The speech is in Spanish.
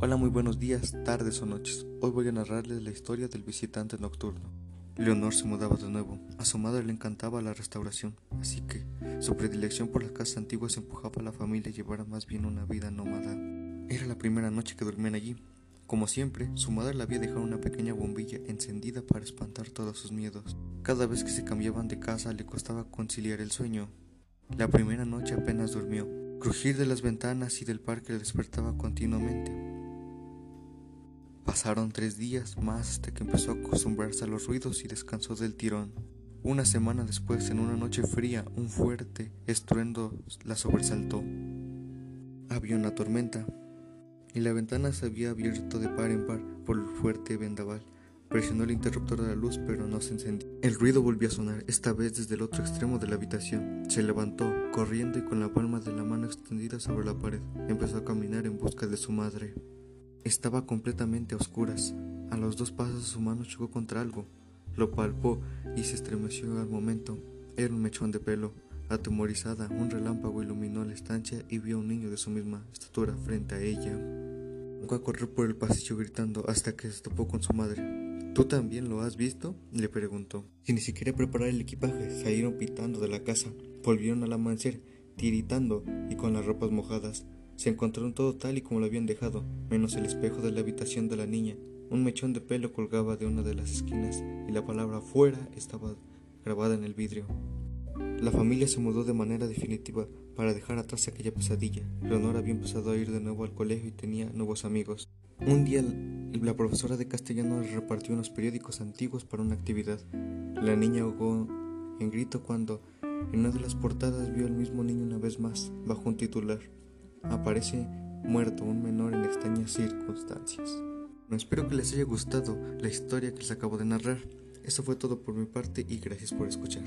Hola, muy buenos días, tardes o noches. Hoy voy a narrarles la historia del visitante nocturno. Leonor se mudaba de nuevo. A su madre le encantaba la restauración, así que su predilección por las casas antiguas empujaba a la familia a llevar más bien una vida nómada. Era la primera noche que dormían allí. Como siempre, su madre le había dejado una pequeña bombilla encendida para espantar todos sus miedos. Cada vez que se cambiaban de casa le costaba conciliar el sueño. La primera noche apenas durmió. Crujir de las ventanas y del parque le despertaba continuamente. Pasaron tres días más hasta que empezó a acostumbrarse a los ruidos y descansó del tirón. Una semana después, en una noche fría, un fuerte estruendo la sobresaltó. Había una tormenta, y la ventana se había abierto de par en par por el fuerte vendaval. Presionó el interruptor de la luz, pero no se encendió. El ruido volvió a sonar, esta vez desde el otro extremo de la habitación. Se levantó, corriendo y con la palma de la mano extendida sobre la pared. Empezó a caminar en busca de su madre. Estaba completamente a oscuras. A los dos pasos su mano chocó contra algo. Lo palpó y se estremeció al momento. Era un mechón de pelo. Atemorizada, un relámpago iluminó la estancia y vio a un niño de su misma estatura frente a ella. Fue a correr por el pasillo gritando hasta que se topó con su madre. ¿Tú también lo has visto? le preguntó. Sin ni siquiera preparar el equipaje, salieron pitando de la casa. Volvieron al amanecer, tiritando y con las ropas mojadas. Se encontraron todo tal y como lo habían dejado, menos el espejo de la habitación de la niña. Un mechón de pelo colgaba de una de las esquinas y la palabra fuera estaba grabada en el vidrio. La familia se mudó de manera definitiva para dejar atrás aquella pesadilla. Leonor había empezado a ir de nuevo al colegio y tenía nuevos amigos. Un día la profesora de castellano le repartió unos periódicos antiguos para una actividad. La niña ahogó en grito cuando en una de las portadas vio al mismo niño una vez más, bajo un titular aparece muerto un menor en extrañas circunstancias. Espero que les haya gustado la historia que les acabo de narrar. Eso fue todo por mi parte y gracias por escuchar.